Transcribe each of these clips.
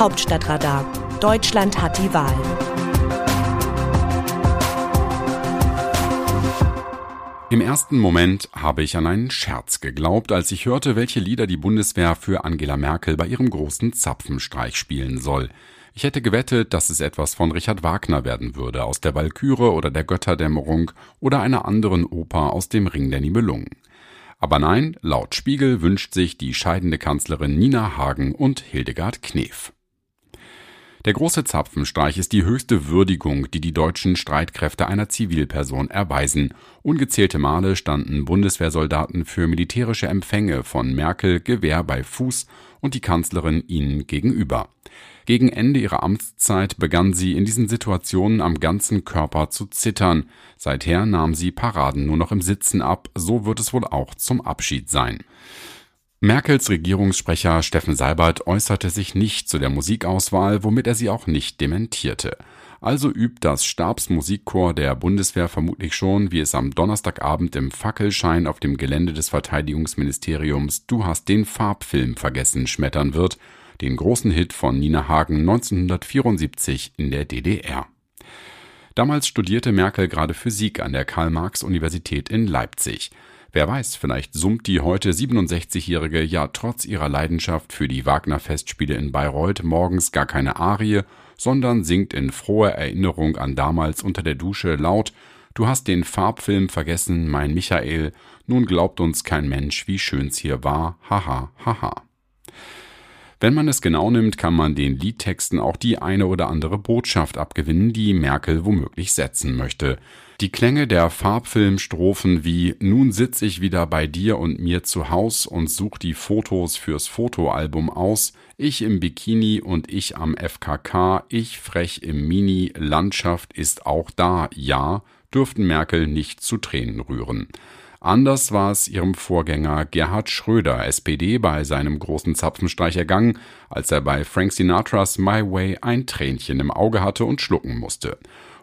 Hauptstadtradar. Deutschland hat die Wahl. Im ersten Moment habe ich an einen Scherz geglaubt, als ich hörte, welche Lieder die Bundeswehr für Angela Merkel bei ihrem großen Zapfenstreich spielen soll. Ich hätte gewettet, dass es etwas von Richard Wagner werden würde, aus der Walküre oder der Götterdämmerung oder einer anderen Oper aus dem Ring der Nibelungen. Aber nein, laut Spiegel wünscht sich die scheidende Kanzlerin Nina Hagen und Hildegard Knef. Der große Zapfenstreich ist die höchste Würdigung, die die deutschen Streitkräfte einer Zivilperson erweisen. Ungezählte Male standen Bundeswehrsoldaten für militärische Empfänge von Merkel Gewehr bei Fuß und die Kanzlerin ihnen gegenüber. Gegen Ende ihrer Amtszeit begann sie in diesen Situationen am ganzen Körper zu zittern. Seither nahm sie Paraden nur noch im Sitzen ab, so wird es wohl auch zum Abschied sein. Merkels Regierungssprecher Steffen Seibert äußerte sich nicht zu der Musikauswahl, womit er sie auch nicht dementierte. Also übt das Stabsmusikchor der Bundeswehr vermutlich schon, wie es am Donnerstagabend im Fackelschein auf dem Gelände des Verteidigungsministeriums Du hast den Farbfilm vergessen schmettern wird, den großen Hit von Nina Hagen 1974 in der DDR. Damals studierte Merkel gerade Physik an der Karl-Marx-Universität in Leipzig. Wer weiß, vielleicht summt die heute 67-Jährige ja trotz ihrer Leidenschaft für die Wagner-Festspiele in Bayreuth morgens gar keine Arie, sondern singt in froher Erinnerung an damals unter der Dusche laut Du hast den Farbfilm vergessen, mein Michael, nun glaubt uns kein Mensch, wie schön's hier war, haha, haha. Wenn man es genau nimmt, kann man den Liedtexten auch die eine oder andere Botschaft abgewinnen, die Merkel womöglich setzen möchte. Die Klänge der Farbfilmstrophen wie Nun sitz ich wieder bei dir und mir zu Haus und such die Fotos fürs Fotoalbum aus, ich im Bikini und ich am FKK, ich frech im Mini, Landschaft ist auch da, ja, dürften Merkel nicht zu Tränen rühren. Anders war es ihrem Vorgänger Gerhard Schröder, SPD, bei seinem großen Zapfenstreich ergangen, als er bei Frank Sinatras My Way ein Tränchen im Auge hatte und schlucken musste.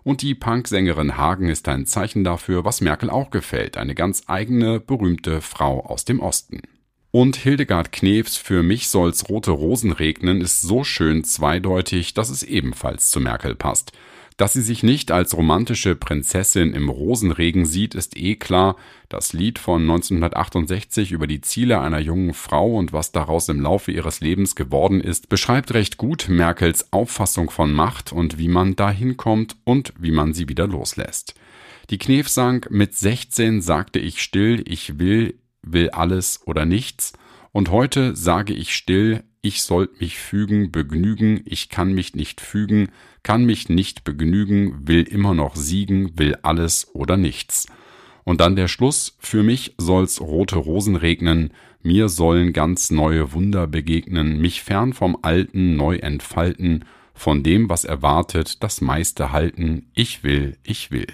Und die Punksängerin Hagen ist ein Zeichen dafür, was Merkel auch gefällt, eine ganz eigene, berühmte Frau aus dem Osten. Und Hildegard Knefs Für mich soll's rote Rosen regnen ist so schön zweideutig, dass es ebenfalls zu Merkel passt. Dass sie sich nicht als romantische Prinzessin im Rosenregen sieht, ist eh klar. Das Lied von 1968 über die Ziele einer jungen Frau und was daraus im Laufe ihres Lebens geworden ist, beschreibt recht gut Merkels Auffassung von Macht und wie man dahin kommt und wie man sie wieder loslässt. Die Knef sang, mit 16 sagte ich still, ich will, will alles oder nichts. Und heute sage ich still, ich sollt mich fügen, begnügen, ich kann mich nicht fügen, kann mich nicht begnügen, will immer noch siegen, will alles oder nichts. Und dann der Schluss, für mich soll's rote Rosen regnen, mir sollen ganz neue Wunder begegnen, mich fern vom Alten neu entfalten, von dem, was erwartet, das meiste halten, ich will, ich will.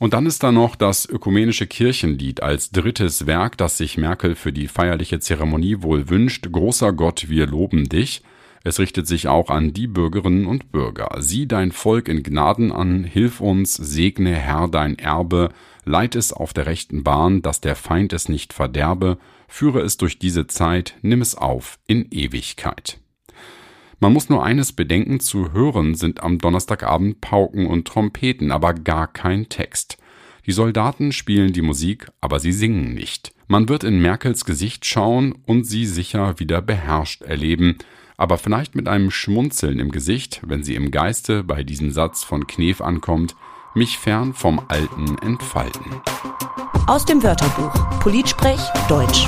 Und dann ist da noch das ökumenische Kirchenlied als drittes Werk, das sich Merkel für die feierliche Zeremonie wohl wünscht. Großer Gott, wir loben dich. Es richtet sich auch an die Bürgerinnen und Bürger. Sieh dein Volk in Gnaden an, hilf uns, segne Herr dein Erbe, leit es auf der rechten Bahn, dass der Feind es nicht verderbe, führe es durch diese Zeit, nimm es auf in Ewigkeit. Man muss nur eines bedenken, zu hören sind am Donnerstagabend Pauken und Trompeten, aber gar kein Text. Die Soldaten spielen die Musik, aber sie singen nicht. Man wird in Merkels Gesicht schauen und sie sicher wieder beherrscht erleben, aber vielleicht mit einem Schmunzeln im Gesicht, wenn sie im Geiste bei diesem Satz von Knef ankommt, mich fern vom Alten entfalten. Aus dem Wörterbuch Politsprech Deutsch.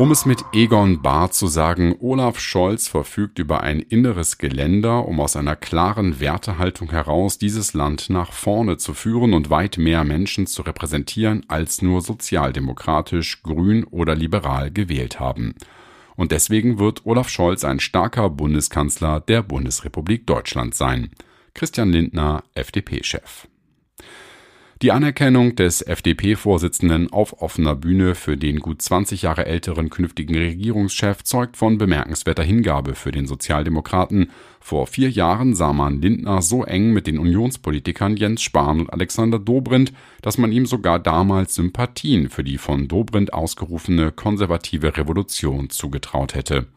Um es mit Egon Bahr zu sagen, Olaf Scholz verfügt über ein inneres Geländer, um aus einer klaren Wertehaltung heraus dieses Land nach vorne zu führen und weit mehr Menschen zu repräsentieren, als nur sozialdemokratisch, grün oder liberal gewählt haben. Und deswegen wird Olaf Scholz ein starker Bundeskanzler der Bundesrepublik Deutschland sein. Christian Lindner, FDP-Chef. Die Anerkennung des FDP-Vorsitzenden auf offener Bühne für den gut 20 Jahre älteren künftigen Regierungschef zeugt von bemerkenswerter Hingabe für den Sozialdemokraten. Vor vier Jahren sah man Lindner so eng mit den Unionspolitikern Jens Spahn und Alexander Dobrindt, dass man ihm sogar damals Sympathien für die von Dobrindt ausgerufene konservative Revolution zugetraut hätte.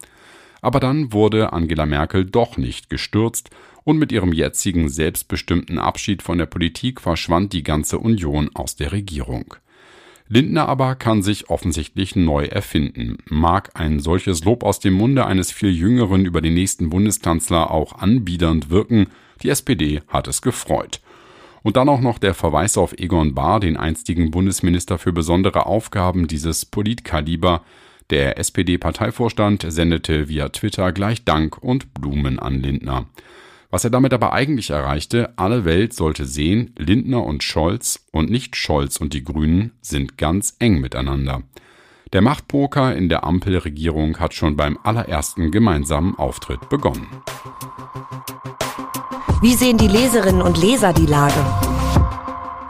Aber dann wurde Angela Merkel doch nicht gestürzt und mit ihrem jetzigen selbstbestimmten Abschied von der Politik verschwand die ganze Union aus der Regierung. Lindner aber kann sich offensichtlich neu erfinden. Mag ein solches Lob aus dem Munde eines viel Jüngeren über den nächsten Bundeskanzler auch anbiedernd wirken, die SPD hat es gefreut. Und dann auch noch der Verweis auf Egon Bahr, den einstigen Bundesminister für besondere Aufgaben dieses Politkaliber. Der SPD-Parteivorstand sendete via Twitter gleich Dank und Blumen an Lindner. Was er damit aber eigentlich erreichte, alle Welt sollte sehen, Lindner und Scholz und nicht Scholz und die Grünen sind ganz eng miteinander. Der Machtpoker in der Ampelregierung hat schon beim allerersten gemeinsamen Auftritt begonnen. Wie sehen die Leserinnen und Leser die Lage?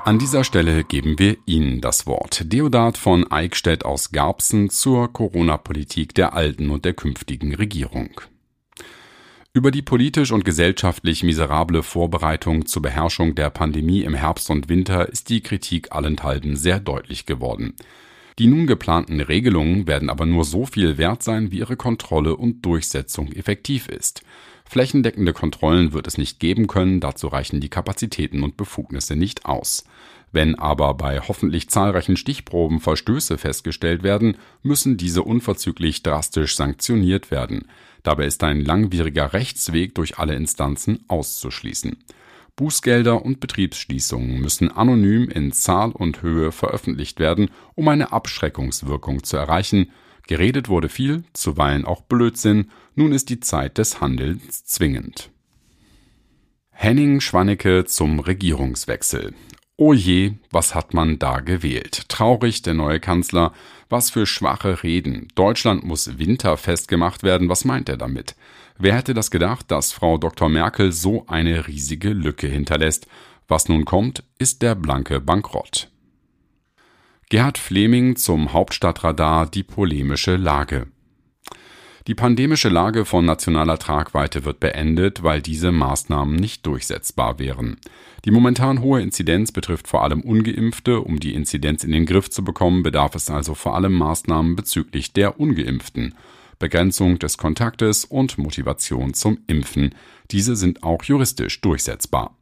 An dieser Stelle geben wir Ihnen das Wort. Deodat von Eickstedt aus Garbsen zur Corona-Politik der alten und der künftigen Regierung. Über die politisch und gesellschaftlich miserable Vorbereitung zur Beherrschung der Pandemie im Herbst und Winter ist die Kritik allenthalben sehr deutlich geworden. Die nun geplanten Regelungen werden aber nur so viel wert sein, wie ihre Kontrolle und Durchsetzung effektiv ist. Flächendeckende Kontrollen wird es nicht geben können, dazu reichen die Kapazitäten und Befugnisse nicht aus. Wenn aber bei hoffentlich zahlreichen Stichproben Verstöße festgestellt werden, müssen diese unverzüglich drastisch sanktioniert werden. Dabei ist ein langwieriger Rechtsweg durch alle Instanzen auszuschließen. Bußgelder und Betriebsschließungen müssen anonym in Zahl und Höhe veröffentlicht werden, um eine Abschreckungswirkung zu erreichen. Geredet wurde viel, zuweilen auch Blödsinn, nun ist die Zeit des Handelns zwingend. Henning Schwannecke zum Regierungswechsel. Oh je, was hat man da gewählt? Traurig, der neue Kanzler. Was für schwache Reden. Deutschland muss winterfest gemacht werden. Was meint er damit? Wer hätte das gedacht, dass Frau Dr. Merkel so eine riesige Lücke hinterlässt? Was nun kommt, ist der blanke Bankrott. Gerhard Fleming zum Hauptstadtradar die polemische Lage. Die pandemische Lage von nationaler Tragweite wird beendet, weil diese Maßnahmen nicht durchsetzbar wären. Die momentan hohe Inzidenz betrifft vor allem ungeimpfte. Um die Inzidenz in den Griff zu bekommen, bedarf es also vor allem Maßnahmen bezüglich der ungeimpften. Begrenzung des Kontaktes und Motivation zum Impfen. Diese sind auch juristisch durchsetzbar.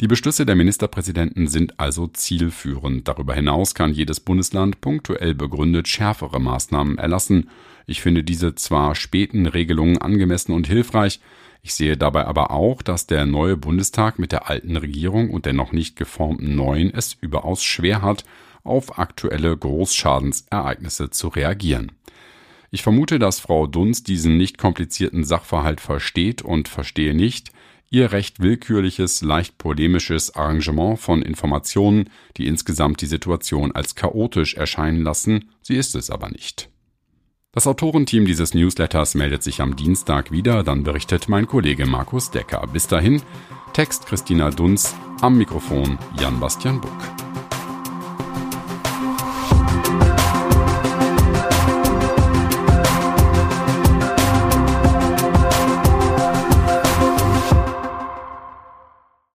Die Beschlüsse der Ministerpräsidenten sind also zielführend. Darüber hinaus kann jedes Bundesland punktuell begründet schärfere Maßnahmen erlassen. Ich finde diese zwar späten Regelungen angemessen und hilfreich, ich sehe dabei aber auch, dass der neue Bundestag mit der alten Regierung und der noch nicht geformten neuen es überaus schwer hat, auf aktuelle Großschadensereignisse zu reagieren. Ich vermute, dass Frau Dunst diesen nicht komplizierten Sachverhalt versteht und verstehe nicht, ihr recht willkürliches, leicht polemisches Arrangement von Informationen, die insgesamt die Situation als chaotisch erscheinen lassen, sie ist es aber nicht. Das Autorenteam dieses Newsletters meldet sich am Dienstag wieder, dann berichtet mein Kollege Markus Decker. Bis dahin, Text Christina Dunz, am Mikrofon Jan Bastian Buck.